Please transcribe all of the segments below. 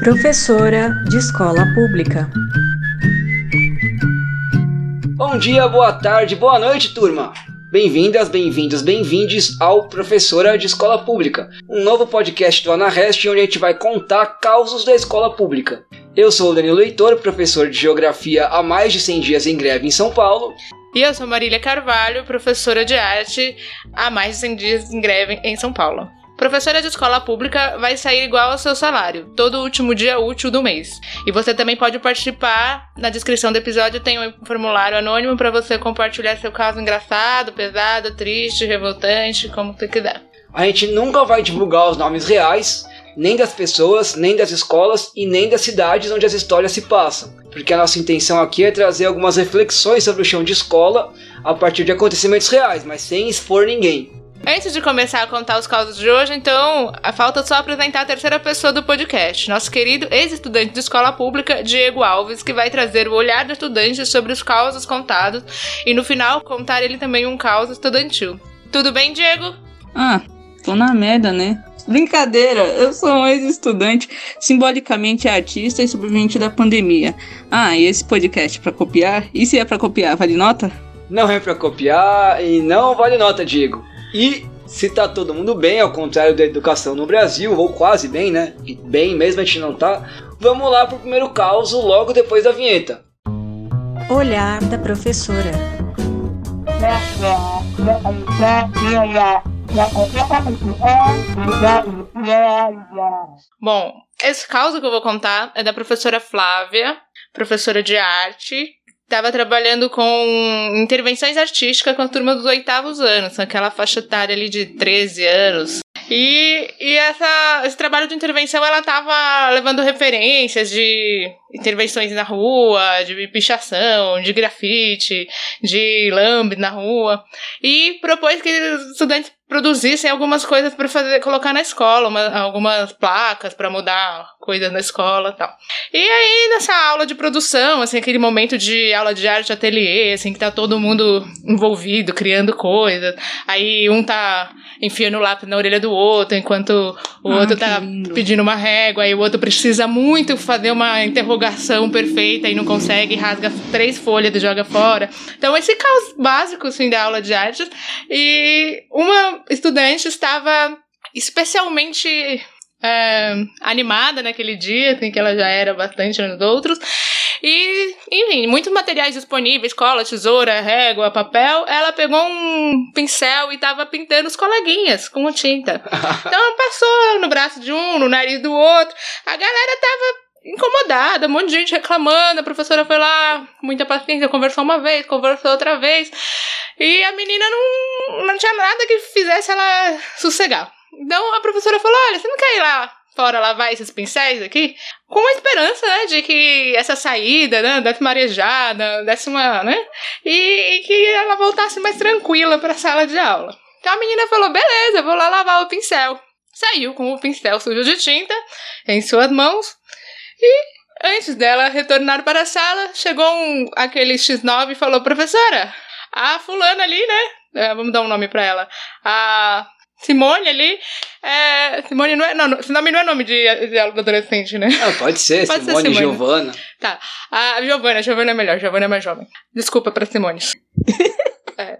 Professora de escola pública. Bom dia, boa tarde, boa noite, turma! Bem-vindas, bem-vindos, bem-vindes ao Professora de Escola Pública, um novo podcast do Anarrest onde a gente vai contar causos da escola pública. Eu sou o Danilo Leitor, professor de Geografia há mais de 100 dias em greve em São Paulo. E eu sou Marília Carvalho, professora de arte há mais de 100 dias em greve em São Paulo. Professora de escola pública vai sair igual ao seu salário, todo último dia útil do mês. E você também pode participar. Na descrição do episódio tem um formulário anônimo para você compartilhar seu caso engraçado, pesado, triste, revoltante, como você quiser. A gente nunca vai divulgar os nomes reais, nem das pessoas, nem das escolas e nem das cidades onde as histórias se passam. Porque a nossa intenção aqui é trazer algumas reflexões sobre o chão de escola a partir de acontecimentos reais, mas sem expor ninguém. Antes de começar a contar os causos de hoje, então, a falta só apresentar a terceira pessoa do podcast, nosso querido ex-estudante de escola pública, Diego Alves, que vai trazer o olhar do estudante sobre os causos contados e no final contar ele também um caos estudantil. Tudo bem, Diego? Ah, tô na merda, né? Brincadeira, eu sou um ex-estudante, simbolicamente artista e sobrevivente da pandemia. Ah, e esse podcast é pra copiar? E se é pra copiar, vale nota? Não é pra copiar e não vale nota, Diego. E se tá todo mundo bem, ao contrário da educação no Brasil, ou quase bem, né? E bem mesmo a gente não tá. Vamos lá pro primeiro caos logo depois da vinheta. Olhar da professora. Bom, esse caso que eu vou contar é da professora Flávia, professora de arte, estava trabalhando com intervenções artísticas com a turma dos oitavos anos, aquela faixa etária ali de 13 anos. E, e essa, esse trabalho de intervenção ela estava levando referências de intervenções na rua, de pichação, de grafite, de lambe na rua, e propôs que os estudantes produzissem algumas coisas para fazer, colocar na escola, uma, algumas placas para mudar coisas na escola, tal. E aí nessa aula de produção, assim, aquele momento de aula de arte ateliê, assim, que tá todo mundo envolvido, criando coisas. Aí um tá enfiando o lápis na orelha do outro, enquanto o ah, outro tá lindo. pedindo uma régua, e o outro precisa muito fazer uma interrogação perfeita e não consegue, rasga três folhas e joga fora. Então esse caos básico, assim, da aula de arte. E uma estudante estava especialmente é, animada naquele dia, assim, que ela já era bastante nos outros. E, enfim, muitos materiais disponíveis, cola, tesoura, régua, papel. Ela pegou um pincel e estava pintando os coleguinhas com tinta. Então passou no braço de um, no nariz do outro. A galera tava incomodada, um monte de gente reclamando. A professora foi lá, muita paciência, conversou uma vez, conversou outra vez. E a menina não, não tinha nada que fizesse ela sossegar. Então a professora falou: Olha, você não quer ir lá fora lavar esses pincéis aqui? Com a esperança, né, de que essa saída, né, desse marejada, desse uma, né? E, e que ela voltasse mais tranquila para a sala de aula. Então a menina falou: Beleza, vou lá lavar o pincel. Saiu com o pincel sujo de tinta em suas mãos e antes dela retornar para a sala, chegou um, aquele X9 e falou: Professora, a fulana ali, né? É, vamos dar um nome pra ela. A Simone ali. É, Simone não é. Não, esse nome não é nome de, de adolescente, né? Não, pode ser, pode Simone, ser Simone. Giovana. Tá. A Giovana, a Giovana é melhor, a Giovana é mais jovem. Desculpa pra Simone. é.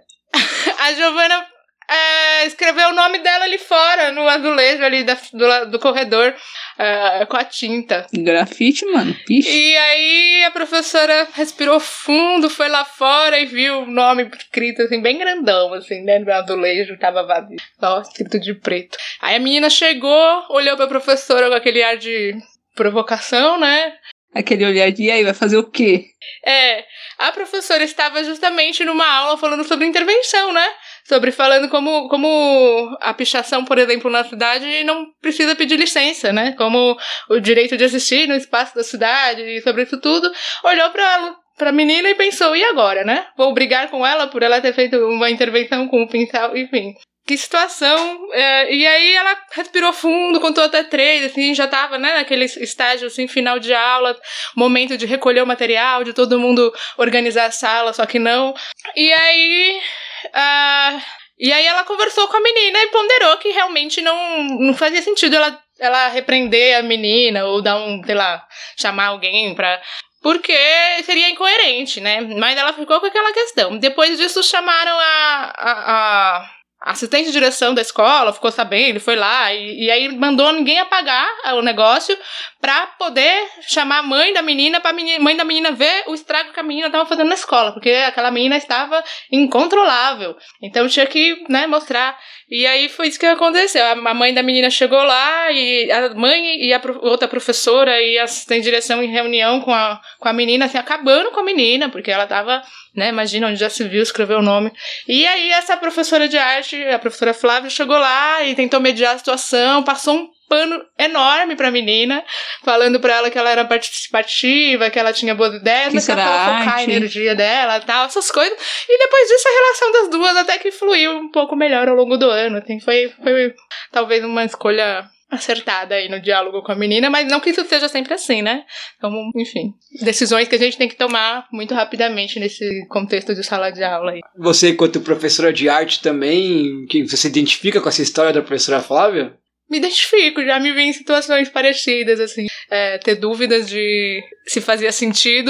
A Giovana é, escreveu o nome dela ali fora, no azulejo ali da, do, do corredor, é, com a tinta. Grafite, mano. Pixe. E aí a professora respirou fundo, foi lá fora e viu o nome escrito assim, bem grandão, assim, né? No azulejo, tava vazio. Só escrito de preto. Aí a menina chegou, olhou pra professora com aquele ar de provocação, né? Aquele olhar de, e aí, vai fazer o quê? É, a professora estava justamente numa aula falando sobre intervenção, né? Sobre falando como, como a pichação, por exemplo, na cidade não precisa pedir licença, né? Como o direito de existir no espaço da cidade e sobre isso tudo, olhou para pra menina e pensou, e agora, né? Vou brigar com ela por ela ter feito uma intervenção com o pincel, enfim. Que situação. É, e aí ela respirou fundo, contou até três, assim, já tava, né, naquele estágio, assim, final de aula, momento de recolher o material, de todo mundo organizar a sala, só que não. E aí Uh, e aí ela conversou com a menina e ponderou que realmente não, não fazia sentido ela ela repreender a menina ou dar um, sei lá, chamar alguém pra. Porque seria incoerente, né? Mas ela ficou com aquela questão. Depois disso, chamaram a, a, a assistente de direção da escola ficou sabendo, foi lá e, e aí mandou ninguém apagar o negócio para poder chamar a mãe da menina para mãe da menina ver o estrago que a menina estava fazendo na escola, porque aquela menina estava incontrolável. Então tinha que, né, mostrar. E aí foi isso que aconteceu. A mãe da menina chegou lá e a mãe e a outra professora e assistente de direção em reunião com a, com a menina, assim, acabando com a menina, porque ela estava né? Imagina onde já se viu, escreveu o nome. E aí essa professora de arte, a professora Flávia, chegou lá e tentou mediar a situação, passou um pano enorme pra menina, falando pra ela que ela era participativa, que ela tinha boas ideias, que ela focar a energia dela e tal, essas coisas. E depois disso a relação das duas até que fluiu um pouco melhor ao longo do ano. Assim, foi, foi talvez uma escolha acertada aí no diálogo com a menina, mas não que isso seja sempre assim, né? Então, enfim, decisões que a gente tem que tomar muito rapidamente nesse contexto de sala de aula aí. Você, enquanto professora de arte também, que você se identifica com essa história da professora Flávia? Me identifico, já me vi em situações parecidas, assim, é, ter dúvidas de se fazia sentido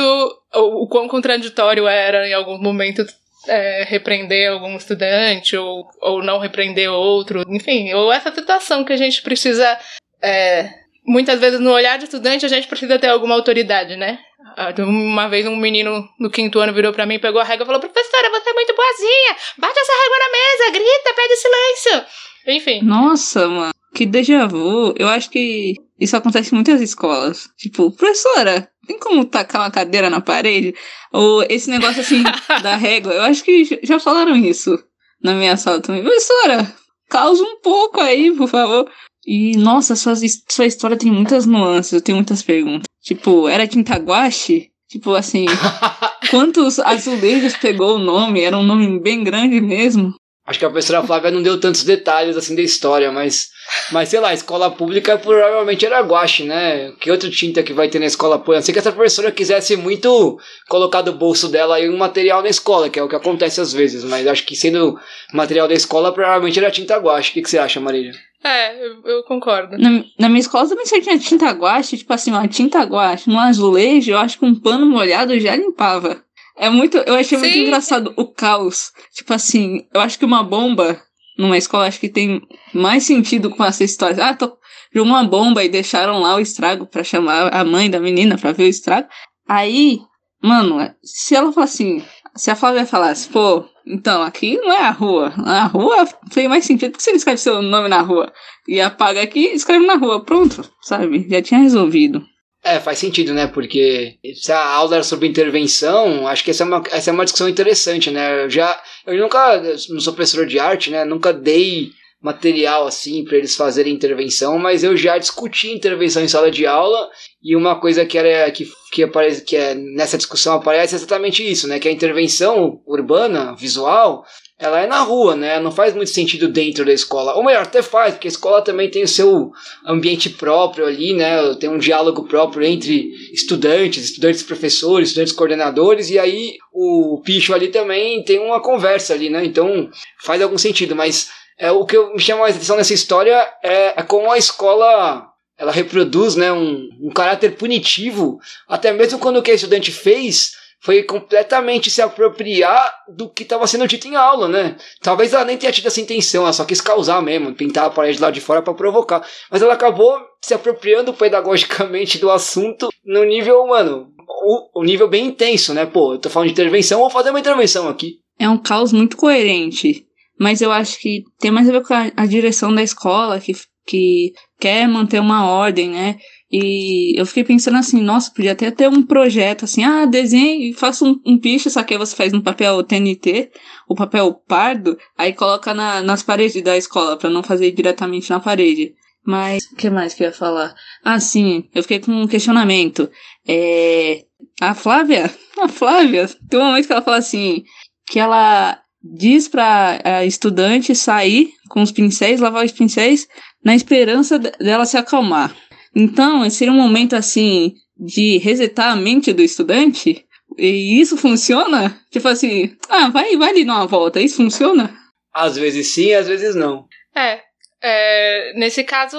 ou o quão contraditório era em algum momento é, repreender algum estudante ou, ou não repreender outro, enfim, ou essa situação que a gente precisa. É, muitas vezes no olhar de estudante a gente precisa ter alguma autoridade, né? Ah, uma vez um menino no quinto ano virou para mim, pegou a régua e falou: Professora, você é muito boazinha, bate essa régua na mesa, grita, pede silêncio. Enfim. Nossa, mano, que déjà vu. Eu acho que isso acontece em muitas escolas. Tipo, professora, tem como tacar uma cadeira na parede? Ou esse negócio assim da régua. Eu acho que já falaram isso na minha sala também. Professora, causa um pouco aí, por favor. E, nossa, sua, sua história tem muitas nuances, eu tenho muitas perguntas. Tipo, era tinta guache? Tipo assim, quantos azulejos pegou o nome? Era um nome bem grande mesmo. Acho que a professora Flávia não deu tantos detalhes assim da história, mas, mas sei lá, escola pública provavelmente era guache, né? Que outra tinta que vai ter na escola pública? A não ser que essa professora quisesse muito colocar do bolso dela aí um material na escola, que é o que acontece às vezes, mas acho que sendo material da escola, provavelmente era tinta guache. O que, que você acha, Marília? É, eu, eu concordo. Na, na, minha escola também só tinha tinta guache, tipo assim, uma tinta guache no azulejo, eu acho que um pano molhado já limpava. É muito. Eu achei Sim. muito engraçado o caos. Tipo assim, eu acho que uma bomba numa escola acho que tem mais sentido com essa história. Ah, tô de uma bomba e deixaram lá o estrago para chamar a mãe da menina para ver o estrago. Aí, mano, se ela falar assim, se a Flávia falasse, pô, então aqui não é a rua. A rua fez mais sentido que você escreve seu nome na rua. E apaga aqui e escreve na rua. Pronto, sabe? Já tinha resolvido. É, faz sentido, né? Porque se a aula era sobre intervenção, acho que essa é uma, essa é uma discussão interessante, né? Eu já. Eu nunca. Não sou professor de arte, né? Nunca dei material assim para eles fazerem intervenção, mas eu já discuti intervenção em sala de aula e uma coisa que era que que aparece que é nessa discussão aparece é exatamente isso, né? Que a intervenção urbana, visual, ela é na rua, né? Não faz muito sentido dentro da escola. Ou melhor, até faz, porque a escola também tem o seu ambiente próprio ali, né? Tem um diálogo próprio entre estudantes, estudantes professores, estudantes coordenadores, e aí o picho ali também tem uma conversa ali, né? Então faz algum sentido, mas é, o que me chama mais atenção nessa história é, é como a escola ela reproduz né, um, um caráter punitivo, até mesmo quando o que a estudante fez foi completamente se apropriar do que estava sendo dito em aula, né? Talvez ela nem tenha tido essa intenção, ela só quis causar mesmo, pintar a parede lá de fora para provocar. Mas ela acabou se apropriando pedagogicamente do assunto no nível, mano, o, o nível bem intenso, né? Pô, eu tô falando de intervenção, vou fazer uma intervenção aqui. É um caos muito coerente, mas eu acho que tem mais a ver com a, a direção da escola, que, que quer manter uma ordem, né? E eu fiquei pensando assim, nossa, podia até ter um projeto assim, ah, desenhe faça um, um picho, só que aí você faz no papel TNT, o papel pardo, aí coloca na, nas paredes da escola, para não fazer diretamente na parede. Mas, o que mais que eu ia falar? Ah, sim, eu fiquei com um questionamento. É, a Flávia, a Flávia, tem um momento que ela fala assim, que ela diz pra a estudante sair com os pincéis, lavar os pincéis, na esperança dela se acalmar. Então, seria um momento assim de resetar a mente do estudante? E isso funciona? Tipo assim, ah, vai, vai ali dar uma volta, isso funciona? Às vezes sim, às vezes não. É. é nesse caso,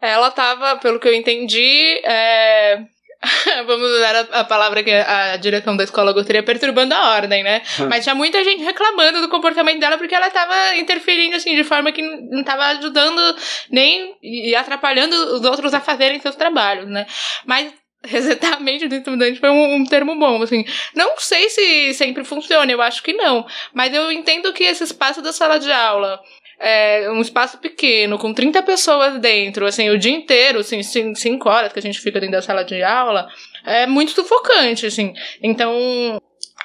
Ela tava, pelo que eu entendi, é... Vamos usar a, a, palavra que a direção da escola gostaria, perturbando a ordem, né? Hum. Mas tinha muita gente reclamando do comportamento dela porque ela tava interferindo, assim, de forma que não tava ajudando nem e atrapalhando os outros a fazerem seus trabalhos, né? Mas resetar a mente do estudante foi um, um, termo bom, assim. Não sei se sempre funciona, eu acho que não. Mas eu entendo que esse espaço da sala de aula é um espaço pequeno, com 30 pessoas dentro, assim, o dia inteiro, assim, 5 horas que a gente fica dentro da sala de aula, é muito sufocante, assim. Então,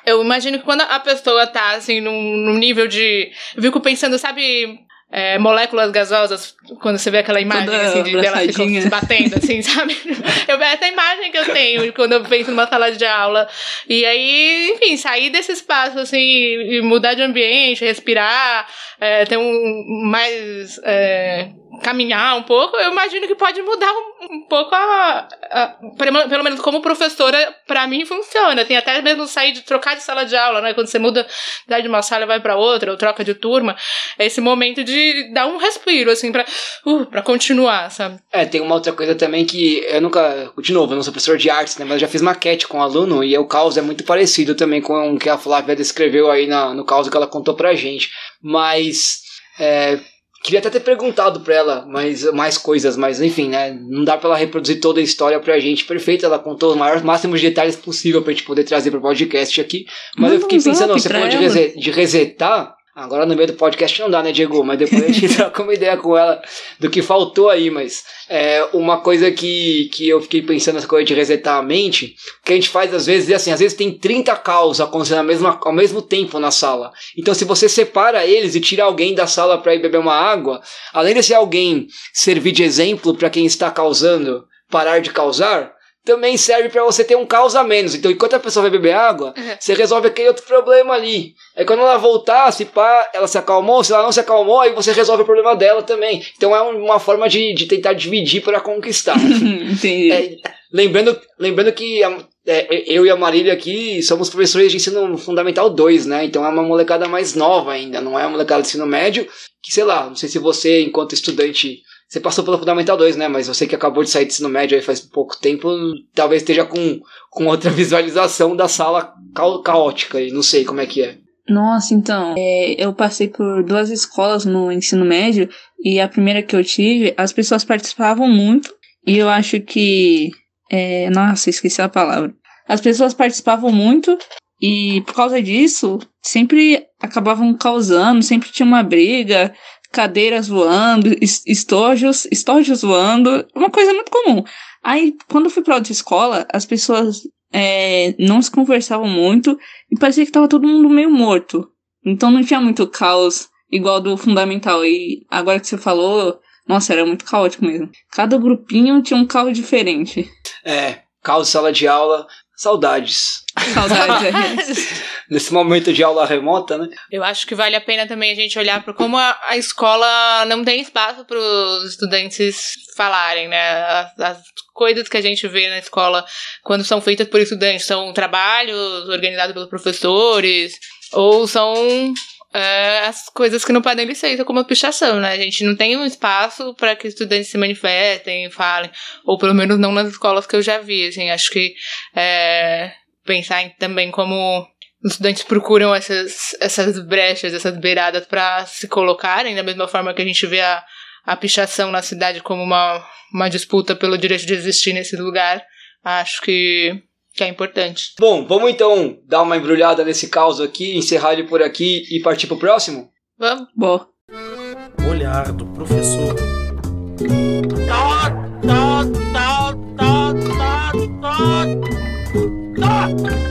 eu imagino que quando a pessoa tá, assim, num, num nível de. Eu fico pensando, sabe, é, moléculas gasosas, quando você vê aquela imagem assim, de dela se batendo, assim, sabe? Eu vejo essa imagem que eu tenho quando eu penso numa sala de aula. E aí, enfim, sair desse espaço, assim, e mudar de ambiente, respirar, é, ter um mais. É, caminhar um pouco, eu imagino que pode mudar um, um pouco a, a, pelo, menos como professora, para mim funciona. Tem até mesmo sair de trocar de sala de aula, né? Quando você muda de uma sala vai para outra, ou troca de turma, é esse momento de dar um respiro assim para uh, para continuar, sabe? É, tem uma outra coisa também que eu nunca, de novo, eu não sou professor de artes, né, mas eu já fiz maquete com um aluno e o caos é muito parecido também com o que a Flávia descreveu aí na, no caos que ela contou pra gente. Mas é, Queria até ter perguntado pra ela mais, mais coisas, mas enfim, né? Não dá pra ela reproduzir toda a história pra gente perfeita. Ela contou os maiores máximos de detalhes possível pra gente poder trazer pro podcast aqui. Mas Manda eu fiquei um pensando, você falou de, ela. rese- de resetar. Agora no meio do podcast não dá, né, Diego? Mas depois a gente troca uma ideia com ela do que faltou aí. Mas é, uma coisa que, que eu fiquei pensando nessa coisa de resetar a mente, que a gente faz às vezes é assim, às vezes tem 30 caos acontecendo ao mesmo, ao mesmo tempo na sala. Então se você separa eles e tira alguém da sala para ir beber uma água, além desse alguém servir de exemplo para quem está causando parar de causar, também serve para você ter um caos a menos. Então, enquanto a pessoa vai beber água, Uhum. você resolve aquele outro problema ali. Aí quando ela voltar, se pá, ela se acalmou, se ela não se acalmou, aí você resolve o problema dela também. Então é um- uma forma de, de tentar dividir para conquistar. Entendi. É, lembrando, lembrando que a- é, eu e a Marília aqui somos professores de ensino fundamental 2, né? Então é uma molecada mais nova ainda, não é uma molecada de ensino médio, que sei lá, não sei se você, enquanto estudante, você passou pelo fundamental 2, né? Mas você que acabou de sair do ensino médio aí faz pouco tempo, talvez esteja com, com outra visualização da sala ca- caótica aí, não sei como é que é. Nossa, então, é, eu passei por duas escolas no ensino médio e a primeira que eu tive, as pessoas participavam muito e eu acho que. é, nossa, esqueci a palavra. As pessoas participavam muito e por causa disso sempre acabavam causando, sempre tinha uma briga, cadeiras voando, es- estojos, estojos voando, uma coisa muito comum. Aí, quando eu fui pra outra escola, as pessoas é, não se conversavam muito e parecia que tava todo mundo meio morto. Então não tinha muito caos igual do fundamental. E agora que você falou, nossa, era muito caótico mesmo. Cada grupinho tinha um caos diferente. É, caos sala de aula, saudades. Saudades. Nesse momento de aula remota, né? Eu acho que vale a pena também a gente olhar para como a, a escola não tem espaço para os estudantes falarem, né? As, as coisas que a gente vê na escola quando são feitas por estudantes são trabalhos organizados pelos professores ou são é, as coisas que não podem licença, como a pichação, né? A gente não tem um espaço para que estudantes se manifestem, falem, ou pelo menos não nas escolas que eu já vi, assim, acho que é, pensar em, também como os estudantes procuram essas, essas brechas, essas beiradas para se colocarem, da mesma forma que a gente vê a, a pichação na cidade como uma, uma disputa pelo direito de existir nesse lugar, acho que, que é importante. Bom, vamos então dar uma embrulhada nesse caos aqui, encerrar ele por aqui e partir pro próximo? Vamos? Bom, Olhar do professor. O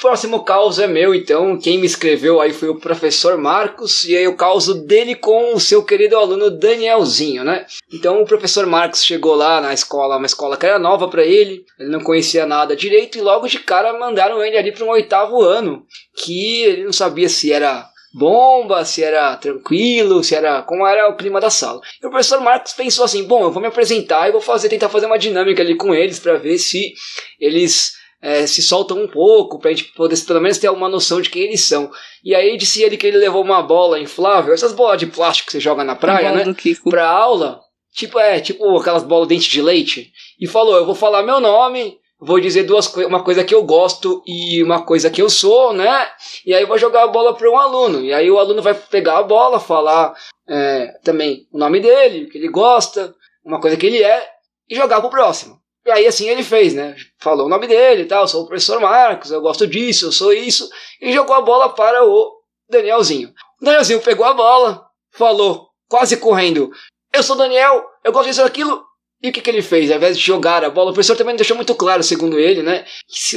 próximo caos é meu, então. Quem me escreveu aí foi o professor Marcos, e aí o caos dele com o seu querido aluno Danielzinho, né? Então o professor Marcos chegou lá na escola, uma escola que era nova para ele, ele não conhecia nada direito, e logo de cara mandaram ele ali para um oitavo ano, que ele não sabia se era bomba, se era tranquilo, se era como era o clima da sala. E o professor Marcos pensou assim: bom, eu vou me apresentar e vou fazer tentar fazer uma dinâmica ali com eles para ver se eles é, se soltam um pouco, pra gente poder pelo menos ter uma noção de quem eles são. E aí disse ele que ele levou uma bola inflável, essas bolas de plástico que você joga na praia, né? Pra aula. Tipo, é, tipo aquelas bolas dente de leite. E falou: Eu vou falar meu nome, vou dizer duas co uma coisa que eu gosto e uma coisa que eu sou, né? E aí eu vou jogar a bola para um aluno. E aí o aluno vai pegar a bola, falar é, também o nome dele, o que ele gosta, uma coisa que ele é, e jogar pro próximo. E aí assim ele fez, né? Falou o nome dele e tal, sou o professor Marcos, eu gosto disso, eu sou isso, e jogou a bola para o Danielzinho. O Danielzinho pegou a bola, falou, quase correndo, eu sou Daniel, eu gosto disso aquilo, e o que, que ele fez? Ao invés de jogar a bola, o professor também não deixou muito claro, segundo ele, né?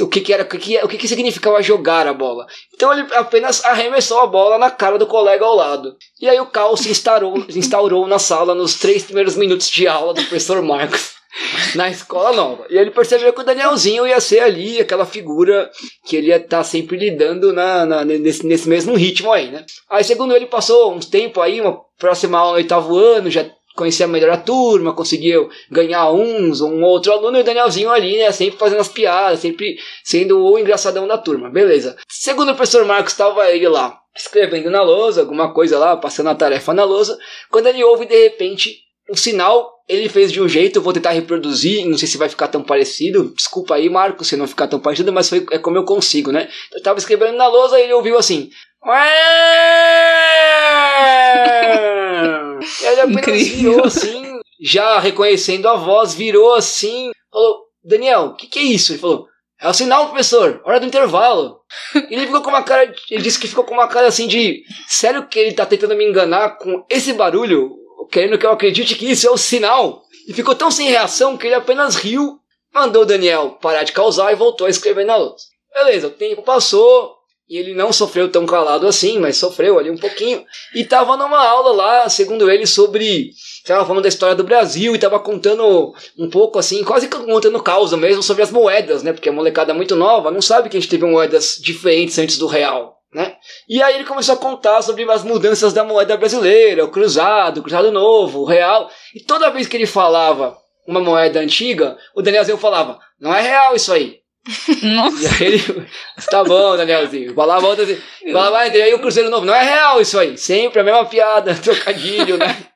O que, que era, o que, que, o que, que significava jogar a bola. Então ele apenas arremessou a bola na cara do colega ao lado. E aí o caos se instaurou, se instaurou na sala nos três primeiros minutos de aula do professor Marcos. Na escola nova. E ele percebeu que o Danielzinho ia ser ali aquela figura que ele ia estar tá sempre lidando na, na, nesse, nesse mesmo ritmo aí, né? Aí, segundo ele, passou uns tempo aí, uma próxima aula no oitavo ano, já conhecia melhor a turma, conseguiu ganhar uns, um outro aluno, e o Danielzinho ali, né, sempre fazendo as piadas, sempre sendo o engraçadão da turma, beleza. Segundo o professor Marcos, estava ele lá, escrevendo na lousa, alguma coisa lá, passando a tarefa na lousa, quando ele ouve, de repente, um sinal, ele fez de um jeito, eu vou tentar reproduzir, não sei se vai ficar tão parecido, desculpa aí, Marcos, se não ficar tão parecido, mas foi, é como eu consigo, né. Eu estava escrevendo na lousa e ele ouviu assim... Ele apenas virou assim, já reconhecendo a voz, virou assim, falou: Daniel, o que, que é isso? Ele falou: É o sinal, professor, hora do intervalo. ele ficou com uma cara, ele disse que ficou com uma cara assim de: Sério que ele tá tentando me enganar com esse barulho, querendo que eu acredite que isso é o sinal? E ficou tão sem reação que ele apenas riu, mandou Daniel parar de causar e voltou a escrever na lousa. Beleza, o tempo passou, e ele não sofreu tão calado assim, mas sofreu ali um pouquinho. E tava numa aula lá, segundo ele, sobre. Tava falando da história do Brasil e tava contando um pouco assim, quase contando causa mesmo sobre as moedas, né? Porque a molecada é muito nova, não sabe que a gente teve moedas diferentes antes do real. Né? E aí ele começou a contar sobre as mudanças da moeda brasileira, o cruzado, o cruzado novo, o real. E toda vez que ele falava uma moeda antiga, o Danielzinho falava: Não é real isso aí. Nossa. E aí ele, tá bom, Danielzinho. Falava outra falava, e aí o Cruzeiro Novo, não é real isso aí. Sempre a mesma piada, trocadilho, né?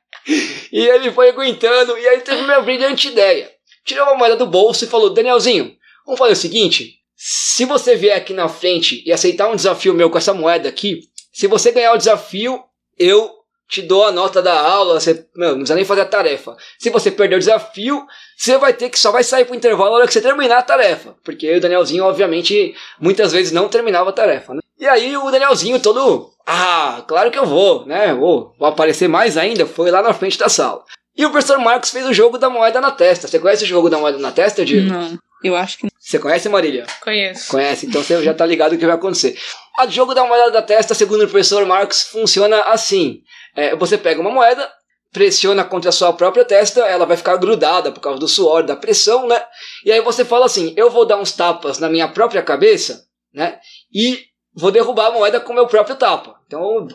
E ele foi aguentando, e aí teve uma brilhante ideia. Tirou uma moeda do bolso e falou, Danielzinho, vamos fazer o seguinte, se você vier aqui na frente e aceitar um desafio meu com essa moeda aqui, se você ganhar o desafio, eu te dou a nota da aula, você meu, não precisa nem fazer a tarefa. Se você perder o desafio, você vai ter que só vai sair pro intervalo na hora que você terminar a tarefa. Porque o Danielzinho, obviamente, muitas vezes não terminava a tarefa. Né? E aí o Danielzinho todo, ah, claro que eu vou, né? Vou, vou aparecer mais ainda, foi lá na frente da sala. E o professor Marcos fez o jogo da moeda na testa. Você conhece o jogo da moeda na testa, Diego? Não, eu acho que. Você conhece, Marília? Conheço. Conhece, então você já tá ligado o que vai acontecer. O jogo da moeda da testa, segundo o professor Marcos, funciona assim. É, você pega uma moeda, pressiona contra a sua própria testa, ela vai ficar grudada por causa do suor, da pressão, né? E aí você fala assim: eu vou dar uns tapas na minha própria cabeça, né? E vou derrubar a moeda com o meu próprio tapa. Então,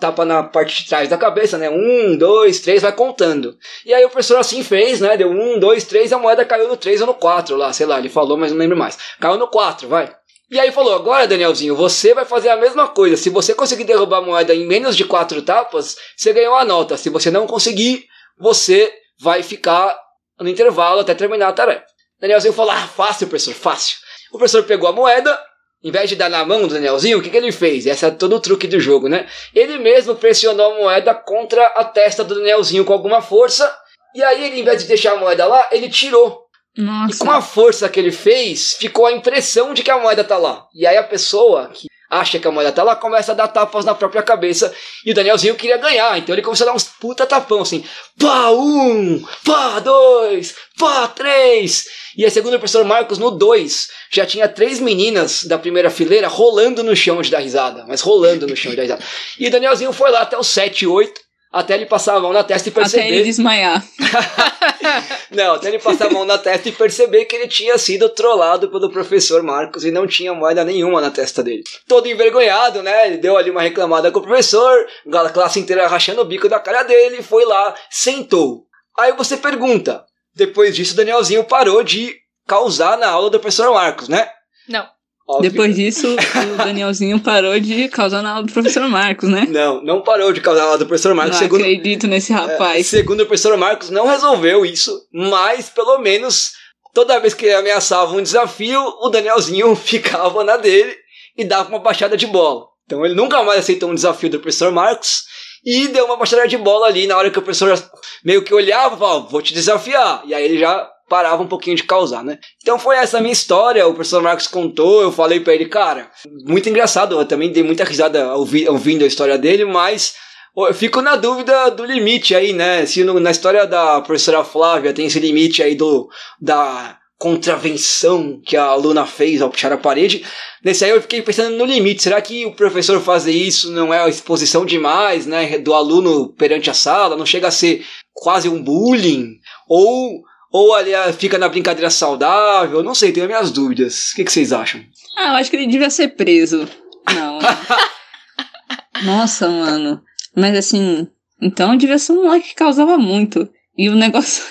tapa na parte de trás da cabeça, né? Um, dois, três, vai contando. E aí o professor assim fez, né? Deu um, dois, três, a moeda caiu no três ou no quatro lá, sei lá, ele falou, mas não lembro mais. Caiu no quatro, vai. E aí falou, agora Danielzinho, você vai fazer a mesma coisa. Se você conseguir derrubar a moeda em menos de quatro tapas, você ganhou a nota. Se você não conseguir, você vai ficar no intervalo até terminar a tarefa. Danielzinho falou, ah, fácil, professor, fácil. O professor pegou a moeda, em vez de dar na mão do Danielzinho, o que, que ele fez? Esse é todo o truque do jogo, né? Ele mesmo pressionou a moeda contra a testa do Danielzinho com alguma força. E aí, ele, em vez de deixar a moeda lá, ele tirou Nossa. e com a força que ele fez, ficou a impressão de que a moeda tá lá. E aí a pessoa que acha que a moeda tá lá começa a dar tapas na própria cabeça. E o Danielzinho queria ganhar, então ele começou a dar uns puta tapão assim: pá, um, pá, dois, pá, três. E aí, segundo o professor Marcos, no 2, já tinha três meninas da primeira fileira rolando no chão de dar risada, mas rolando no chão de dar risada. E o Danielzinho foi lá até o 7, 8, até ele passar a mão na testa e perceber. Até ele desmaiar. Não, até ele passar a mão na testa e perceber que ele tinha sido trollado pelo professor Marcos e não tinha moeda nenhuma na testa dele. Todo envergonhado, né? Ele deu ali uma reclamada com o professor, a classe inteira rachando o bico da cara dele, foi lá, sentou. Aí você pergunta, depois disso, Danielzinho parou de causar na aula do professor Marcos, né? Não. Óbvio. Depois disso, o Danielzinho parou de causar na aula do professor Marcos, né? Não, não parou de causar lá do professor Marcos. Não segundo, acredito nesse é, rapaz. segundo o professor Marcos, não resolveu isso, mas pelo menos toda vez que ele ameaçava um desafio, o Danielzinho ficava na dele e dava uma baixada de bola. Então ele nunca mais aceitou um desafio do professor Marcos e deu uma baixada de bola ali na hora que o professor meio que olhava e falava, vou te desafiar. E aí ele já parava um pouquinho de causar, né? Então foi essa minha história, o professor Marcos contou, eu falei pra ele, cara, muito engraçado, eu também dei muita risada ouvi- ouvindo a história dele, mas eu fico na dúvida do limite aí, né? Se no- na história da professora Flávia tem esse limite aí do da contravenção que a aluna fez ao puxar a parede, nesse aí eu fiquei pensando no limite. Será que o professor fazer isso não é exposição demais, né? Do aluno perante a sala, não chega a ser quase um bullying? Ou ou ali ah, fica na brincadeira saudável? Não sei, tenho minhas dúvidas. O que, que vocês acham? Ah, eu acho que ele devia ser preso. Não. Nossa, mano. Mas assim, então devia ser um moleque que causava muito. E o negócio.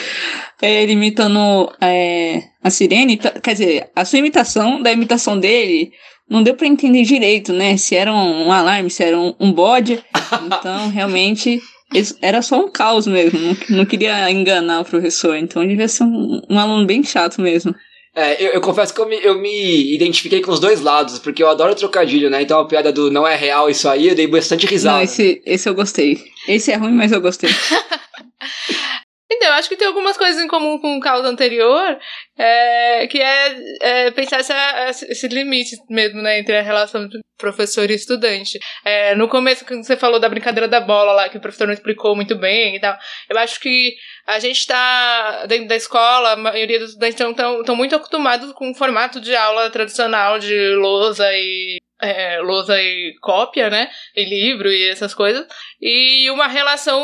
é, ele imitando é, a sirene. tá- Quer dizer, a sua imitação da imitação dele não deu pra entender direito, né? Se era um, um alarme, se era um, um bode. Então, realmente. Isso Era só um caos mesmo, não, não queria enganar o professor, então devia ser um, um aluno bem chato mesmo. É, eu, eu confesso que eu me, eu me identifiquei com os dois lados, porque eu adoro trocadilho, né? Então a piada do não é real isso aí, eu dei bastante risada. Não, esse, esse eu gostei. Esse é ruim, mas eu gostei. Então, eu acho que tem algumas coisas em comum com o caso anterior, é, que é, é pensar essa, esse limite mesmo, né, entre a relação de professor e estudante. É, no começo, quando você falou da brincadeira da bola lá, que o professor não explicou muito bem e tal, eu acho que a gente está dentro da escola, a maioria dos estudantes estão muito acostumados com o formato de aula tradicional de lousa e é, lousa e cópia, né? E livro e essas coisas. E uma relação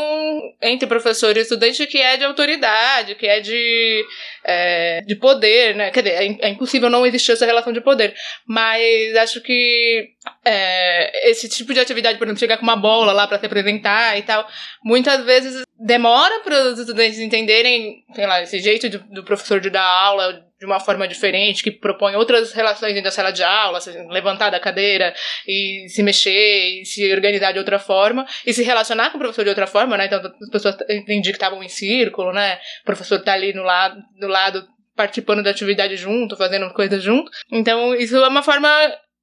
entre professor e estudante que é de autoridade, que é de, é, de poder, né? Quer dizer, é, é impossível não existir essa relação de poder. Mas acho que é, esse tipo de atividade, por exemplo, chegar com uma bola lá para se apresentar e tal, muitas vezes demora para os estudantes entenderem, sei lá, esse jeito de, do professor de dar aula de uma forma diferente, que propõe outras relações dentro da sala de aula, levantar da cadeira e se mexer e se organizar de outra forma e se relacionar com o professor de outra forma, né? Então as pessoas entendi que estavam em círculo, né? O professor tá ali no lado, do lado participando da atividade junto, fazendo coisas junto. Então isso é uma forma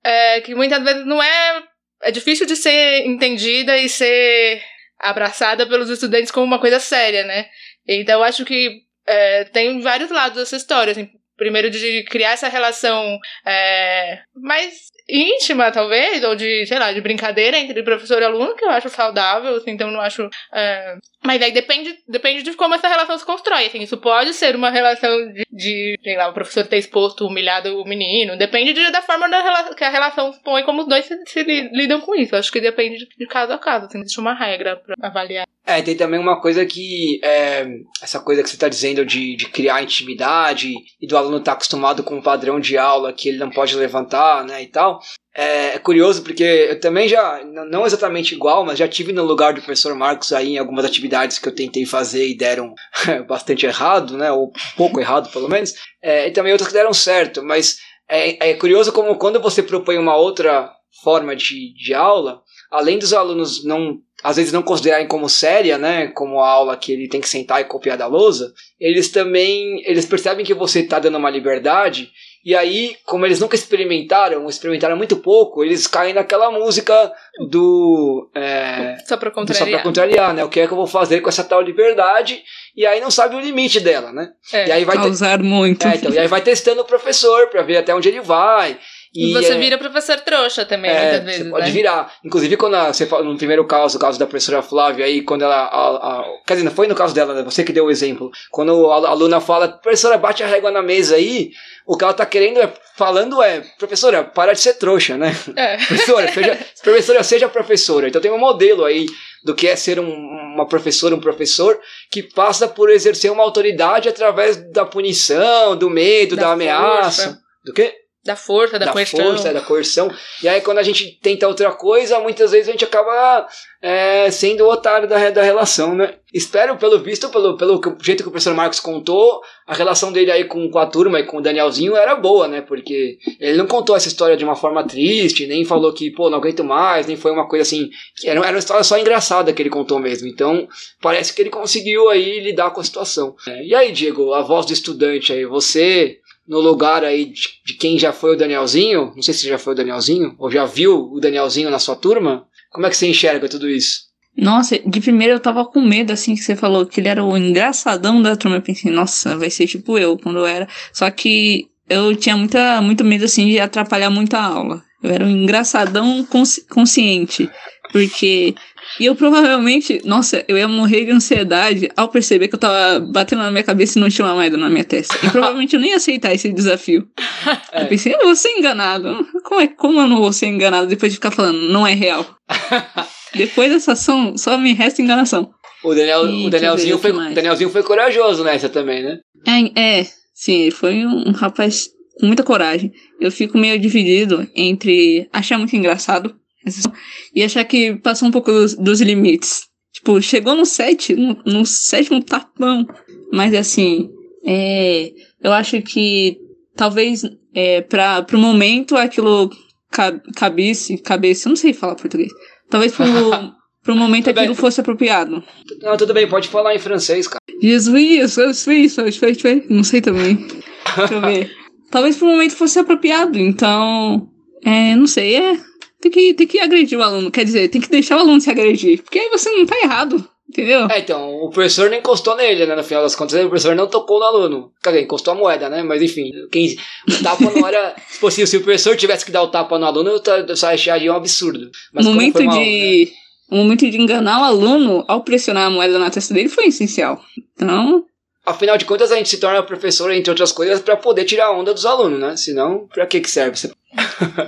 é, que muitas vezes não é é difícil de ser entendida e ser abraçada pelos estudantes como uma coisa séria, né? Então eu acho que é, tem vários lados dessa história, assim, primeiro de criar essa relação é, mais íntima, talvez, ou de, sei lá, de brincadeira entre professor e aluno, que eu acho saudável, assim, então não acho. É... Mas aí depende, depende de como essa relação se constrói. Assim, isso pode ser uma relação de, de sei lá, o professor ter exposto, humilhado o menino. Depende de, da forma da que a relação põe como os dois se, se lidam com isso. Acho que depende de, caso a caso. Assim, existe uma regra pra avaliar. É, tem também uma coisa que. É, essa coisa que você está dizendo de, de criar intimidade e do aluno tá acostumado com um padrão de aula que ele não pode levantar, né, e tal. É, é, curioso porque eu também já, não exatamente igual, mas já tive no lugar do professor Marcos aí em algumas atividades que eu tentei fazer e deram bastante errado, né, ou pouco errado pelo menos, é, e também outras que deram certo, mas é, é curioso como quando você propõe uma outra forma de, de aula, além dos alunos não às vezes não considerarem como séria, né, como a aula que ele tem que sentar e copiar da lousa, eles também eles percebem que você está dando uma liberdade e aí, como eles nunca experimentaram, experimentaram muito pouco, eles caem naquela música do. É, só pra contrariar. Só pra contrariar, né? O que é que eu vou fazer com essa tal liberdade? E aí não sabe o limite dela, né? É. E aí vai Causar te... muito. É, então, e aí vai testando o professor pra ver até onde ele vai. E você é... vira professor trouxa também, é, muitas vezes. Você pode né? virar. Inclusive, quando a, você fala, no primeiro caso, o caso da professora Flávia, aí, quando ela. A, a, quer dizer, não foi no caso dela, né? Você que deu o exemplo. Quando a aluna fala, professora, bate a régua na mesa aí, o que ela tá querendo é. Falando é, professora, para de ser trouxa, né? É. professora, seja, professora, seja professora. Então tem um modelo aí do que é ser um, uma professora, um professor, que passa por exercer uma autoridade através da punição, do medo, da, da ameaça. Força. Do quê? Da força, da, da coerção. força, da coerção. E aí, quando a gente tenta outra coisa, muitas vezes a gente acaba é, sendo o otário da, da relação, né? Espero, pelo visto, pelo, pelo jeito que o professor Marcos contou, a relação dele aí com, com a turma e com o Danielzinho era boa, né? Porque ele não contou essa história de uma forma triste, nem falou que, pô, não aguento mais, nem foi uma coisa assim. Era, era uma história só engraçada que ele contou mesmo. Então, parece que ele conseguiu aí lidar com a situação. É, e aí, Diego, a voz do estudante aí, você no lugar aí de, de, quem já foi o Danielzinho, não sei se já foi o Danielzinho, ou já viu o Danielzinho na sua turma, como é que você enxerga tudo isso? Nossa, de primeiro eu tava com medo, assim, que você falou que ele era o engraçadão da turma. Eu pensei, nossa, vai ser tipo eu, quando eu era. Só que eu tinha muita, muito medo, assim, de atrapalhar muito a aula. Eu era um engraçadão consci consciente. Porque e eu provavelmente, nossa, eu ia morrer de ansiedade ao perceber que eu tava batendo na minha cabeça e não tinha uma moeda na minha testa. E provavelmente eu nem ia aceitar esse desafio. É. Eu pensei, eu vou ser enganado. Como, é, como eu não vou ser enganado depois de ficar falando, não é real? depois dessa ação, só me resta enganação. O, Daniel, e, o Danielzinho, foi, Danielzinho foi corajoso nessa também, né? É, é sim, ele foi um, um rapaz com muita coragem. Eu fico meio dividido entre achar muito engraçado e achar que passou um pouco dos, dos limites. Tipo, chegou no set, no, no sétimo tapão. Mas assim, é, eu acho que talvez é, para pro momento aquilo cabesse, cabeça, eu não sei falar português. Talvez pro, pro momento aquilo bem. fosse apropriado. Não, tudo bem, pode falar em francês, cara. Jesus, não sei também. Deixa eu ver. Talvez pro momento fosse apropriado, então. É, não sei, é. Tem que, tem que agredir o aluno. Quer dizer, tem que deixar o aluno se agredir. Porque aí você não tá errado. Entendeu? É, então, o professor não encostou nele, né? No final das contas, o professor não tocou no aluno. Quer dizer, encostou a moeda, né? Mas enfim, quem, o tapa não era. se, fosse, se o professor tivesse que dar o tapa no aluno, eu só acharia um absurdo. Mas momento mal, de. Né? O momento de enganar o aluno ao pressionar a moeda na testa dele foi essencial. Então. Afinal de contas, a gente se torna professor, entre outras coisas, para poder tirar a onda dos alunos, né? Senão, pra que que serve?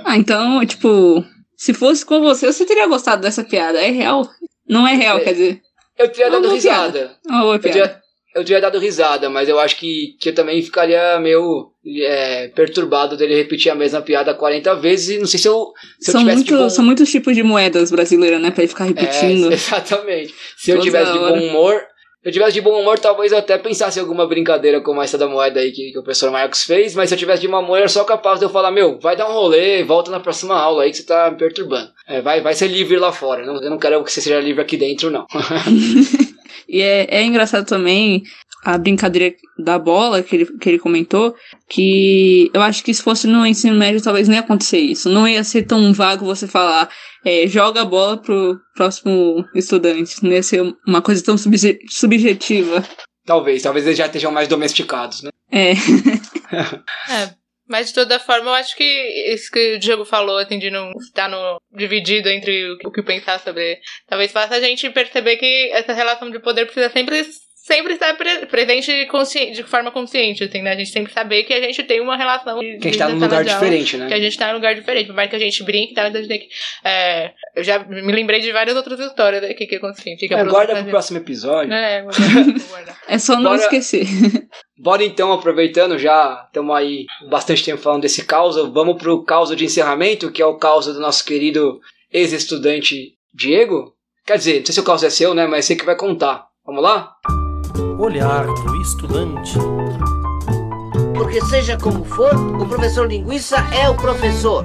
ah, então, tipo, se fosse com você, você teria gostado dessa piada. É real? Não é real, é, quer dizer. Eu teria dado risada. Uma eu, teria, eu teria dado risada, mas eu acho que, que eu também ficaria meio é, perturbado dele repetir a mesma piada 40 vezes e não sei se eu, se são, eu tivesse muito, bom... são muitos tipos de moedas brasileiras, né? Pra ele ficar repetindo. É, exatamente. Se eu tivesse de bom humor, eu tivesse de bom humor, talvez eu até pensasse em alguma brincadeira como essa da moeda aí que, que o professor Marcos fez, mas se eu tivesse de mau humor, era só capaz de eu falar, meu, vai dar um rolê, volta na próxima aula aí que você tá me perturbando. É, vai, vai ser livre lá fora. Não, eu não quero que você seja livre aqui dentro, não. e é, é engraçado também a brincadeira da bola que ele, que ele comentou, que eu acho que se fosse no ensino médio talvez não ia acontecer isso. Não ia ser tão vago você falar, é, joga a bola pro próximo estudante. Não ia ser uma coisa tão subjetiva. Talvez, talvez eles já estejam mais domesticados, né? É. é. Mas de toda forma, eu acho que isso que o Diego falou, assim, de não estar no, dividido entre o que, o que pensar sobre. Talvez faça a gente perceber que essa relação de poder precisa sempre sempre estar pre presente de forma consciente, assim, né? A gente sempre saber que a gente tem uma relação. De, que a gente tá num lugar diferente, né? Que a gente tá num lugar diferente. Por mais que a gente brinque, tá? A gente tem que. É, eu já me lembrei de várias outras histórias aqui que é consciente. Que é, guarda pro próximo episódio. É, guarda, é só não Bora... esquecer. Bora então, aproveitando, já estamos aí bastante tempo falando desse caos, vamos pro caos de encerramento, que é o caos do nosso querido ex-estudante Diego. Quer dizer, não sei se o caos é seu, né? Mas sei que vai contar. Vamos lá? Olhar do estudante. Porque seja como for, o professor linguiça é o professor.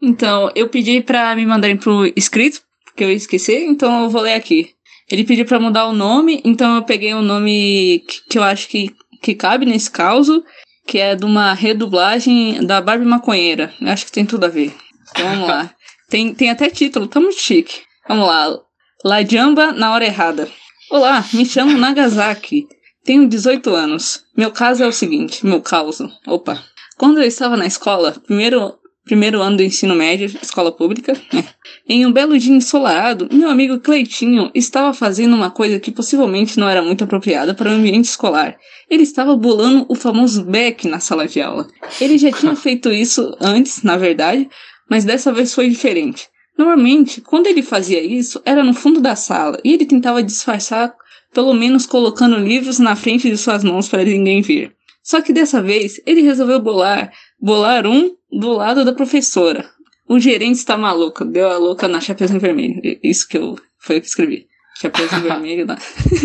Então, eu pedi para me mandarem pro escrito, porque eu esqueci, então eu vou ler aqui. Ele pediu para mudar o nome, então eu peguei o um nome que, que eu acho que, que cabe nesse caso, que é de uma redublagem da Barbie Maconheira. Eu acho que tem tudo a ver. Então, vamos lá. Tem, tem até título, tá muito chique. Vamos lá. La Jamba na hora errada. Olá, me chamo Nagasaki. Tenho 18 anos. Meu caso é o seguinte, meu caso. Opa. Quando eu estava na escola, primeiro, primeiro ano do ensino médio, escola pública, né? Em um belo dia ensolarado, meu amigo Cleitinho estava fazendo uma coisa que possivelmente não era muito apropriada para o ambiente escolar. Ele estava bolando o famoso beck na sala de aula. Ele já tinha feito isso antes, na verdade, mas dessa vez foi diferente. Normalmente, quando ele fazia isso, era no fundo da sala e ele tentava disfarçar, pelo menos colocando livros na frente de suas mãos para ninguém ver. Só que dessa vez, ele resolveu bolar bolar um do lado da professora. O gerente está maluco, deu a louca na Chapeuzinho Vermelho. Isso que eu foi o que escrevi. Chapeuzinho Vermelho. Né?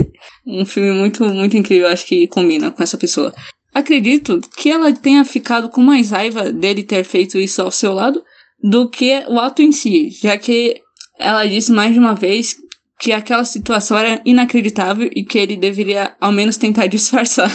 um filme muito, muito incrível, acho que combina com essa pessoa. Acredito que ela tenha ficado com mais raiva dele ter feito isso ao seu lado do que o ato em si, já que ela disse mais de uma vez que aquela situação era inacreditável e que ele deveria ao menos tentar disfarçar.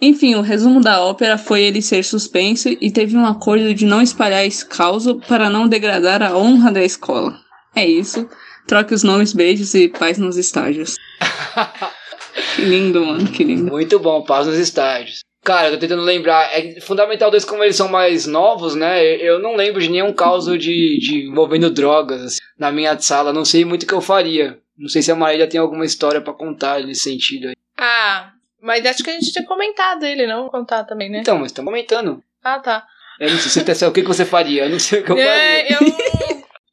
Enfim, o resumo da ópera foi ele ser suspenso e teve um acordo de não espalhar esse caos para não degradar a honra da escola. É isso. Troque os nomes, beijos e paz nos estágios. que lindo, mano, que lindo. Muito bom, paz nos estágios. Cara, eu tô tentando lembrar. É fundamental dois, como eles são mais novos, né? Eu não lembro de nenhum caso de, de envolvendo drogas assim, na minha sala. Não sei muito o que eu faria. Não sei se a Marília tem alguma história para contar nesse sentido aí. Ah, mas acho que a gente tinha comentado ele, não contar também, né? Então, mas estamos comentando. Ah, tá. Eu não sei se você, o que você faria. Eu não sei o que eu É, faria.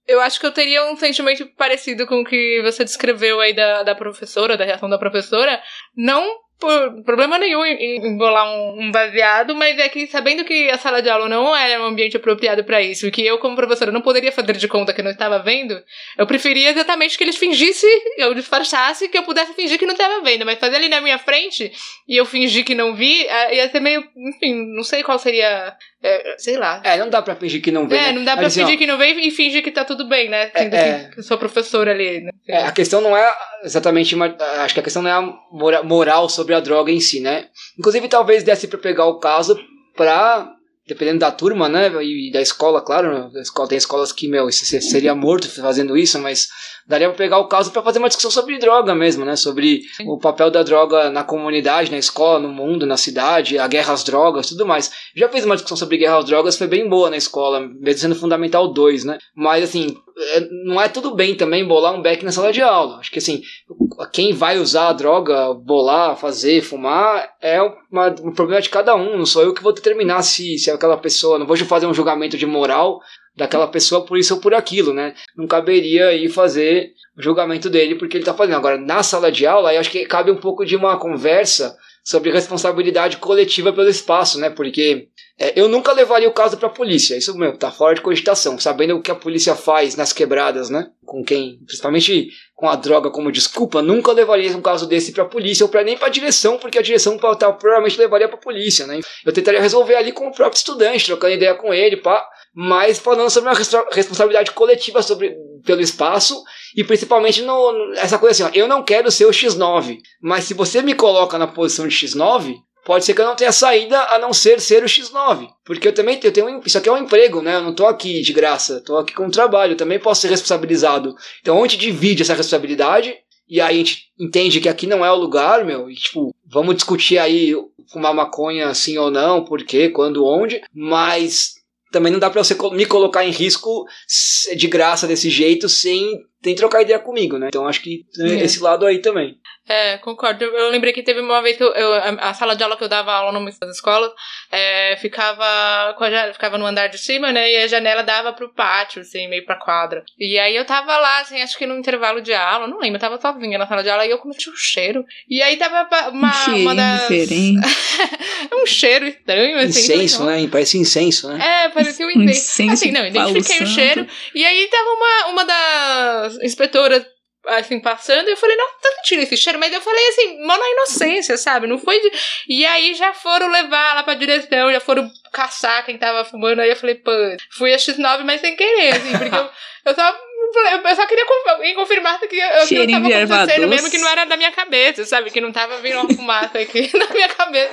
eu, eu acho que eu teria um sentimento parecido com o que você descreveu aí da, da professora, da reação da professora. Não por problema nenhum em em embolar um, um baseado, mas é que sabendo que a sala de aula não era um ambiente apropriado pra isso, que eu, como professora, não poderia fazer de conta que não estava vendo, eu preferia exatamente que eles fingissem, eu disfarçasse, que eu pudesse fingir que não estava vendo, mas fazer ali na minha frente e eu fingir que não vi, eh, ia ser meio. Enfim, não sei qual seria. Eh, sei lá. É, não dá pra fingir que não vê. É, né? não dá pra assim, ó, fingir que não veio e fingir que tá tudo bem, né? Sendo É, que eu sou professora ali. Né? É, a questão não é exatamente uma, acho que a questão não é a mora- moral sobre a droga em si, né? Inclusive talvez desse para pegar o caso pra dependendo da turma, né, e da escola, claro, da escola tem escolas que meu, se- seria morto fazendo isso, mas daria para pegar o caso para fazer uma discussão sobre droga mesmo, né, sobre o papel da droga na comunidade, na escola, no mundo, na cidade, a guerra às drogas, tudo mais. Já fiz uma discussão sobre guerra às drogas, foi bem boa na escola, mesmo sendo fundamental 2, né? Mas assim, não é tudo bem também bolar um beck na sala de aula. Acho que assim, quem vai usar a droga, bolar, fazer, fumar, é uma, um problema de cada um. Não sou eu que vou determinar se, se aquela pessoa. Não vou fazer um julgamento de moral daquela pessoa por isso ou por aquilo, né? Não caberia aí fazer o julgamento dele porque ele tá fazendo. Agora, na sala de aula, aí acho que cabe um pouco de uma conversa sobre responsabilidade coletiva pelo espaço, né? Porque é, eu nunca levaria o caso pra polícia. Isso, meu, tá fora de cogitação. Sabendo o que a polícia faz nas quebradas, né? Com quem, principalmente com a droga como desculpa, nunca levaria um caso desse pra polícia ou pra, nem pra direção, porque a direção tá, provavelmente levaria pra polícia, né? Eu tentaria resolver ali com o próprio estudante, trocando ideia com ele, pá. Mas falando sobre uma respo- responsabilidade coletiva sobre, pelo espaço e principalmente no, essa coisa assim, ó, eu não quero ser o X9, mas se você me coloca na posição de X9, pode ser que eu não tenha saída a não ser ser o X9. Porque eu também eu tenho isso aqui é um emprego, né? Eu não tô aqui de graça, tô aqui com um trabalho, eu também posso ser responsabilizado. Então gente divide essa responsabilidade e aí a gente entende que aqui não é o lugar, meu, e tipo, vamos discutir aí fumar maconha sim ou não, por quê, quando, onde, mas também não dá pra você me colocar em risco de graça desse jeito sem, sem trocar ideia comigo, né? Então acho que tem É. esse lado aí também. É, concordo. Eu, lembrei que teve uma vez que eu, eu- a, sala de aula que eu dava aula numa das escolas é, ficava, com a, ficava no andar de cima, né? E a janela dava pro pátio, assim, meio pra quadra. E aí eu tava lá, assim, acho que no intervalo de aula, não lembro, eu tava sozinha na sala de aula e eu comecei um cheiro. E aí tava uma, um cheirinho uma das. diferente. um cheiro estranho, assim. Incenso, falei, né? Parece incenso, né? é, parecia um Um incenso. incenso Assim, não, de identifiquei o cheiro. E aí tava uma, uma das inspetoras, assim, passando, e eu falei, nossa, tá sentindo esse cheiro? Mas eu falei assim, mano, na inocência, sabe? Não foi de... E aí já foram levar lá pra direção, já foram caçar quem tava fumando. Aí eu falei, pô, fui a X9, mas sem querer, assim, porque eu, eu só. Eu só queria confirmar que aquilo Cheirinho tava de erva acontecendo, mesmo que não era da minha cabeça, sabe? Que não tava vindo uma fumaça aqui na minha cabeça.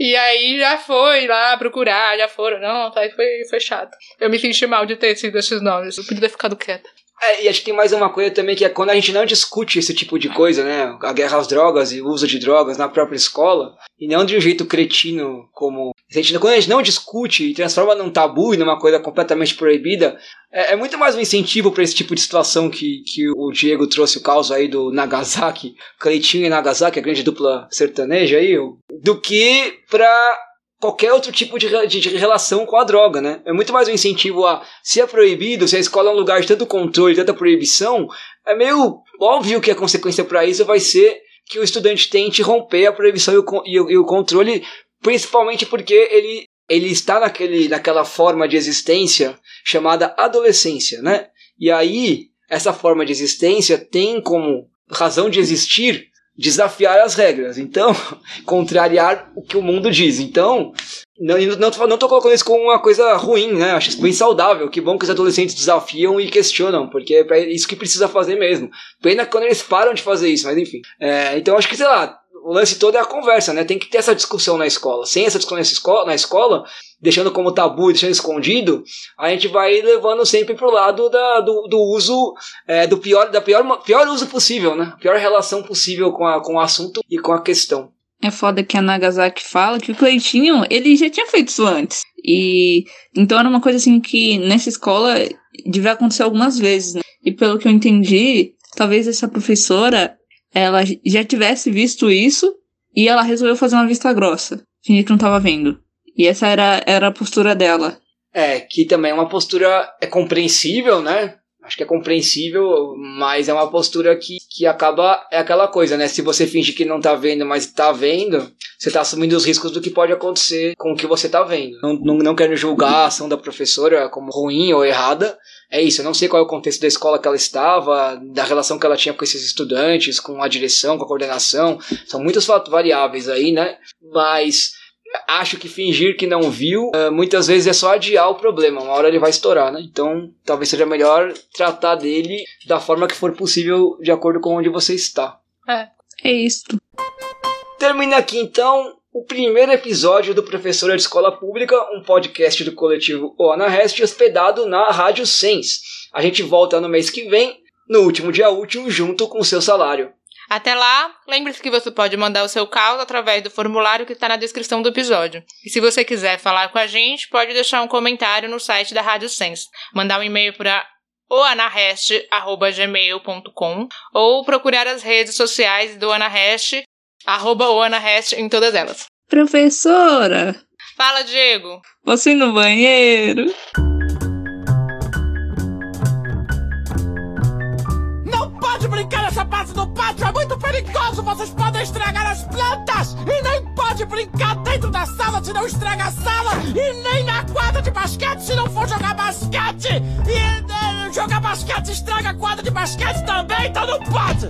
E aí já foi lá procurar, já foram. Não, aí foi, foi chato. Eu me senti mal de ter sido esses nomes. Eu podia ter ficado quieta. É, e acho que tem mais uma coisa também que é quando a gente não discute esse tipo de coisa, né? A guerra às drogas e o uso de drogas na própria escola, e não de um jeito cretino como. a gente- quando a gente não discute e transforma num tabu e numa coisa completamente proibida, é, é muito mais um incentivo para esse tipo de situação que, que o Diego trouxe o caso aí do Nagasaki, Cleitinho e Nagasaki, a grande dupla sertaneja aí, do que pra qualquer outro tipo de, de- de relação com a droga, né? É muito mais um incentivo a se é proibido, se a escola é um lugar de tanto controle, tanta proibição, é meio óbvio que a consequência para isso vai ser que o estudante tente romper a proibição e o, e o- e o controle principalmente porque ele, ele está naquele, naquela forma de existência chamada adolescência, né? E aí, essa forma de existência tem como razão de existir desafiar as regras, então, contrariar o que o mundo diz. Então, não, não, tô, não colocando isso como uma coisa ruim, né? Acho isso bem saudável. Que bom que os adolescentes desafiam e questionam, porque é isso que precisa fazer mesmo. Pena quando eles param de fazer isso, mas enfim. É, então, acho que, sei lá, o lance todo é a conversa, né? Tem que ter essa discussão na escola. Sem essa discussão na escola, na escola deixando como tabu e deixando escondido, a gente vai levando sempre pro lado da, do, do uso, é, do pior, da pior, pior uso possível, né? Pior relação possível com, a, com o assunto e com a questão. É foda que a Nagasaki fala que o Cleitinho, ele já tinha feito isso antes. E então era uma coisa assim que nessa escola devia acontecer algumas vezes, né? E pelo que eu entendi, talvez essa professora ela já tivesse visto isso e ela resolveu fazer uma vista grossa, fingir que não tava vendo. E essa era, era a postura dela. É, que também é uma postura é compreensível, né? Acho que é compreensível, mas é uma postura que, que acaba. É aquela coisa, né? Se você finge que não tá vendo, mas tá vendo, você tá assumindo os riscos do que pode acontecer com o que você tá vendo. Não, não, não quero julgar a ação da professora como ruim ou errada. É isso, eu não sei qual é o contexto da escola que ela estava, da relação que ela tinha com esses estudantes, com a direção, com a coordenação. São muitas variáveis aí, né? Mas acho que fingir que não viu, uh, muitas vezes é só adiar o problema, uma hora ele vai estourar, né? Então, talvez seja melhor tratar dele da forma que for possível, de acordo com onde você está. É. É isso. Termina aqui então o primeiro episódio do Professora de Escola Pública, um podcast do coletivo Oana Rest, hospedado na Rádio Sens. A gente volta no mês que vem, no último dia útil, junto com o seu salário. Até lá, lembre-se que você pode mandar o seu caso através do formulário que está na descrição do episódio. E se você quiser falar com a gente, pode deixar um comentário no site da Rádio Sense, mandar um e-mail para oanarest.gmail.com ou procurar as redes sociais do Anarest, arroba em todas elas. Professora! Fala, Diego! Você no banheiro? Brincar nessa parte do pátio é muito perigoso. Vocês podem estragar as plantas. E nem pode brincar dentro da sala se não estraga a sala. E nem na quadra de basquete se não for jogar basquete. E uh, jogar basquete estraga a quadra de basquete também, então não pode.